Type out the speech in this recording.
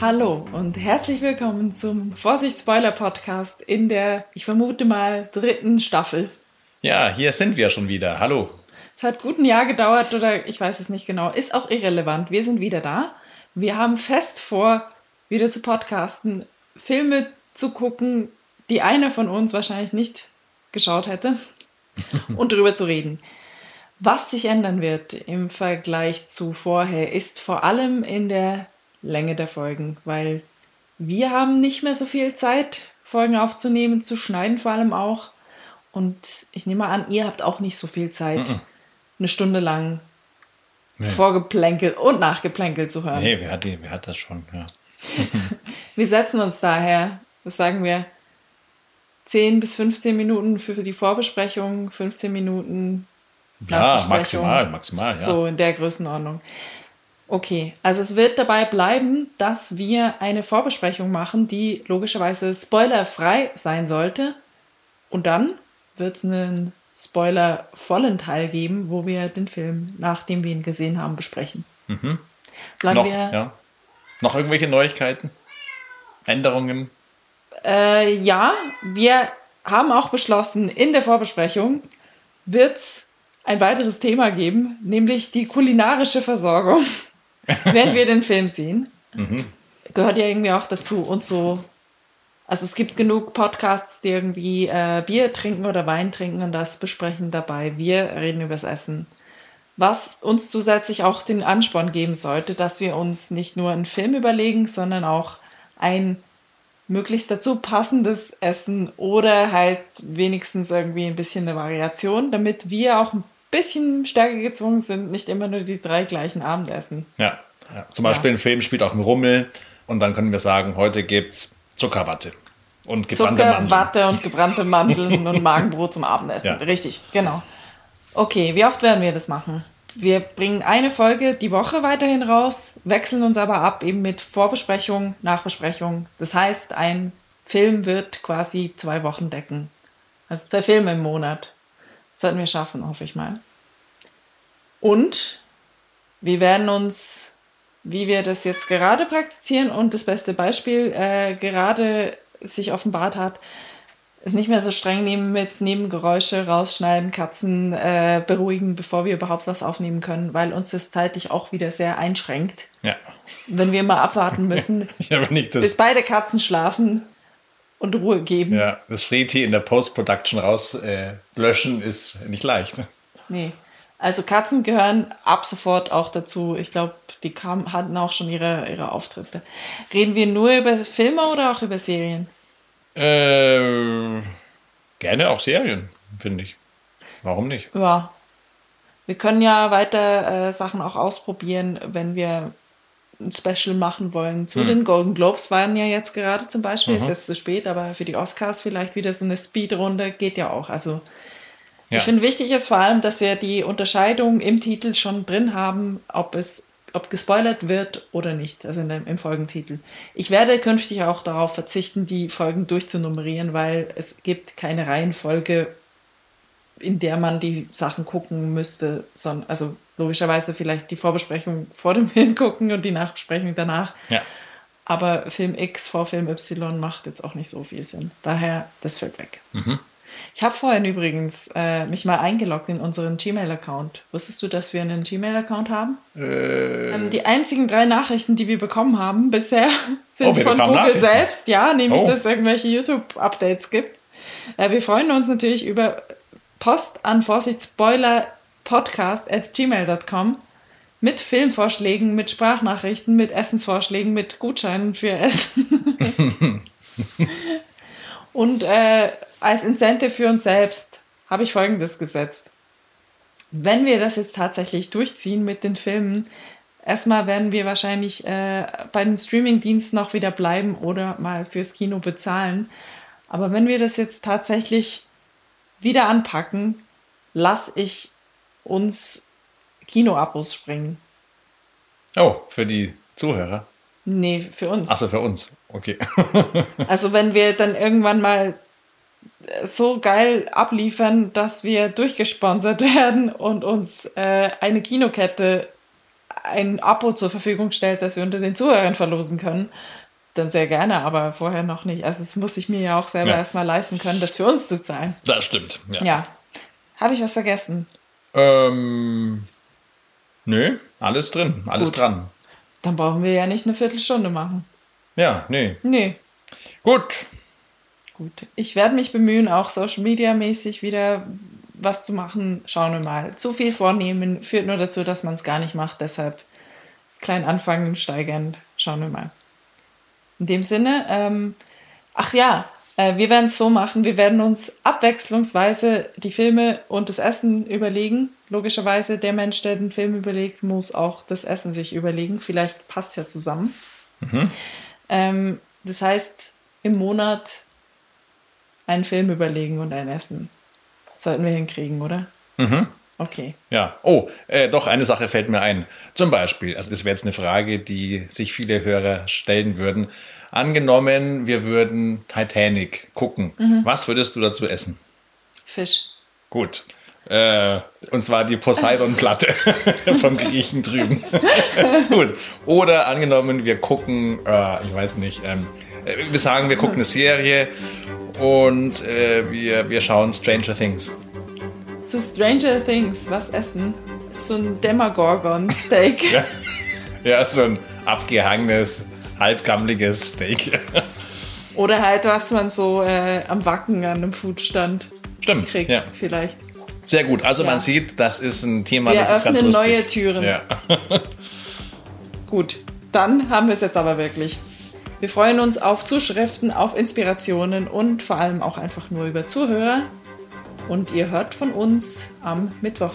Hallo und herzlich willkommen zum Vorsicht Spoiler Podcast in der, ich vermute mal, dritten Staffel. Ja, hier sind wir schon wieder. Hallo. Es hat gut ein Jahr gedauert oder ich weiß es nicht genau. Ist auch irrelevant. Wir sind wieder da. Wir haben fest vor, wieder zu podcasten, Filme zu gucken, die einer von uns wahrscheinlich nicht geschaut hätte und darüber zu reden. Was sich ändern wird im Vergleich zu vorher, ist vor allem in der Länge der Folgen, weil wir haben nicht mehr so viel Zeit, Folgen aufzunehmen, zu schneiden vor allem auch. Und ich nehme mal an, ihr habt auch nicht so viel Zeit, mm -mm. eine Stunde lang nee. vorgeplänkelt und nachgeplänkelt zu hören. Nee, wer hat, die, wer hat das schon? Ja. wir setzen uns daher, was sagen wir, 10 bis 15 Minuten für, für die Vorbesprechung, 15 Minuten ja, maximal, maximal, ja. So in der Größenordnung. Okay, also es wird dabei bleiben, dass wir eine Vorbesprechung machen, die logischerweise spoilerfrei sein sollte. Und dann wird es einen spoilervollen Teil geben, wo wir den Film, nachdem wir ihn gesehen haben, besprechen. Mhm. Noch, wir, ja. Noch irgendwelche Neuigkeiten? Änderungen? Äh, ja, wir haben auch beschlossen, in der Vorbesprechung wird es ein weiteres Thema geben, nämlich die kulinarische Versorgung, wenn wir den Film sehen. Mhm. Gehört ja irgendwie auch dazu und so. Also es gibt genug Podcasts, die irgendwie äh, Bier trinken oder Wein trinken und das besprechen dabei. Wir reden über das Essen. Was uns zusätzlich auch den Ansporn geben sollte, dass wir uns nicht nur einen Film überlegen, sondern auch ein möglichst dazu passendes Essen oder halt wenigstens irgendwie ein bisschen eine Variation, damit wir auch ein bisschen stärker gezwungen sind, nicht immer nur die drei gleichen Abendessen. Ja, ja. zum Beispiel ja. ein Film spielt auf dem Rummel und dann können wir sagen, heute gibt es Zuckerwatte und gebrannte Zucker, Mandeln. Watte und gebrannte Mandeln und Magenbrot zum Abendessen. Ja. Richtig, genau. Okay, wie oft werden wir das machen? Wir bringen eine Folge die Woche weiterhin raus, wechseln uns aber ab eben mit Vorbesprechung, Nachbesprechung. Das heißt, ein Film wird quasi zwei Wochen decken. Also zwei Filme im Monat. Sollten wir schaffen, hoffe ich mal. Und wir werden uns, wie wir das jetzt gerade praktizieren und das beste Beispiel äh, gerade sich offenbart hat, es nicht mehr so streng nehmen mit Nebengeräusche rausschneiden, Katzen äh, beruhigen, bevor wir überhaupt was aufnehmen können, weil uns das zeitlich auch wieder sehr einschränkt. Ja. Wenn wir mal abwarten müssen, ja, bis beide Katzen schlafen und Ruhe geben. Ja, das Freti in der Post-Production rauslöschen äh, ist nicht leicht. Nee. Also Katzen gehören ab sofort auch dazu. Ich glaube, die kam, hatten auch schon ihre, ihre Auftritte. Reden wir nur über Filme oder auch über Serien? Äh, gerne auch Serien, finde ich. Warum nicht? Ja. Wir können ja weiter äh, Sachen auch ausprobieren, wenn wir ein Special machen wollen. Zu hm. den Golden Globes waren ja jetzt gerade zum Beispiel, mhm. ist jetzt zu spät, aber für die Oscars vielleicht wieder so eine Speedrunde geht ja auch. Also ja. ich finde wichtig ist vor allem, dass wir die Unterscheidung im Titel schon drin haben, ob es ob gespoilert wird oder nicht, also dem, im Folgentitel. Ich werde künftig auch darauf verzichten, die Folgen durchzunummerieren, weil es gibt keine Reihenfolge, in der man die Sachen gucken müsste, sondern also logischerweise vielleicht die Vorbesprechung vor dem Film gucken und die Nachbesprechung danach. Ja. Aber Film X vor Film Y macht jetzt auch nicht so viel Sinn. Daher, das fällt weg. Mhm. Ich habe vorhin übrigens äh, mich mal eingeloggt in unseren Gmail-Account. Wusstest du, dass wir einen Gmail-Account haben? Äh. Ähm, die einzigen drei Nachrichten, die wir bekommen haben bisher, sind oh, von Google selbst. Ja, nämlich, oh. dass es irgendwelche YouTube-Updates gibt. Äh, wir freuen uns natürlich über Post an Vorsichtspoiler podcast at gmail.com mit Filmvorschlägen, mit Sprachnachrichten, mit Essensvorschlägen, mit Gutscheinen für Essen. Und äh, als Incentive für uns selbst habe ich Folgendes gesetzt. Wenn wir das jetzt tatsächlich durchziehen mit den Filmen, erstmal werden wir wahrscheinlich äh, bei den Streamingdiensten auch wieder bleiben oder mal fürs Kino bezahlen. Aber wenn wir das jetzt tatsächlich wieder anpacken, lasse ich uns Kinoabos springen. Oh, für die Zuhörer? Nee, für uns. Achso, für uns. Okay. also wenn wir dann irgendwann mal so geil abliefern, dass wir durchgesponsert werden und uns äh, eine Kinokette ein Abo zur Verfügung stellt, das wir unter den Zuhörern verlosen können, dann sehr gerne, aber vorher noch nicht. Also es muss ich mir ja auch selber ja. erstmal leisten können, das für uns zu zahlen. Das stimmt. Ja. ja. Habe ich was vergessen? Ähm, nö, alles drin, alles Gut. dran. Dann brauchen wir ja nicht eine Viertelstunde machen. Ja, nee. Nee. Gut. Gut. Ich werde mich bemühen, auch Social Media mäßig wieder was zu machen. Schauen wir mal. Zu viel vornehmen führt nur dazu, dass man es gar nicht macht. Deshalb klein anfangen, steigern. Schauen wir mal. In dem Sinne, ähm, ach ja, äh, wir werden es so machen. Wir werden uns abwechslungsweise die Filme und das Essen überlegen. Logischerweise, der Mensch, der den Film überlegt, muss auch das Essen sich überlegen. Vielleicht passt ja zusammen. Mhm. Ähm, das heißt, im Monat einen Film überlegen und ein Essen. sollten wir hinkriegen, oder? Mhm. Okay. Ja. Oh, äh, doch, eine Sache fällt mir ein. Zum Beispiel, also das wäre jetzt eine Frage, die sich viele Hörer stellen würden. Angenommen, wir würden Titanic gucken. Mhm. Was würdest du dazu essen? Fisch. Gut. Äh, und zwar die Poseidon-Platte vom Griechen drüben. Gut. Oder angenommen, wir gucken, äh, ich weiß nicht, ähm, äh, wir sagen, wir gucken eine Serie und äh, wir, wir schauen Stranger Things zu Stranger Things was essen. So ein Demagorgon-Steak. ja. ja, so ein abgehangenes, halbgammeliges Steak. Oder halt, was man so äh, am Wacken an einem Foodstand Stimmt, kriegt, ja. vielleicht. Sehr gut. Also ja. man sieht, das ist ein Thema, wir das ist ganz lustig. neue Türen. Ja. gut, dann haben wir es jetzt aber wirklich. Wir freuen uns auf Zuschriften, auf Inspirationen und vor allem auch einfach nur über Zuhörer und ihr hört von uns am Mittwoch.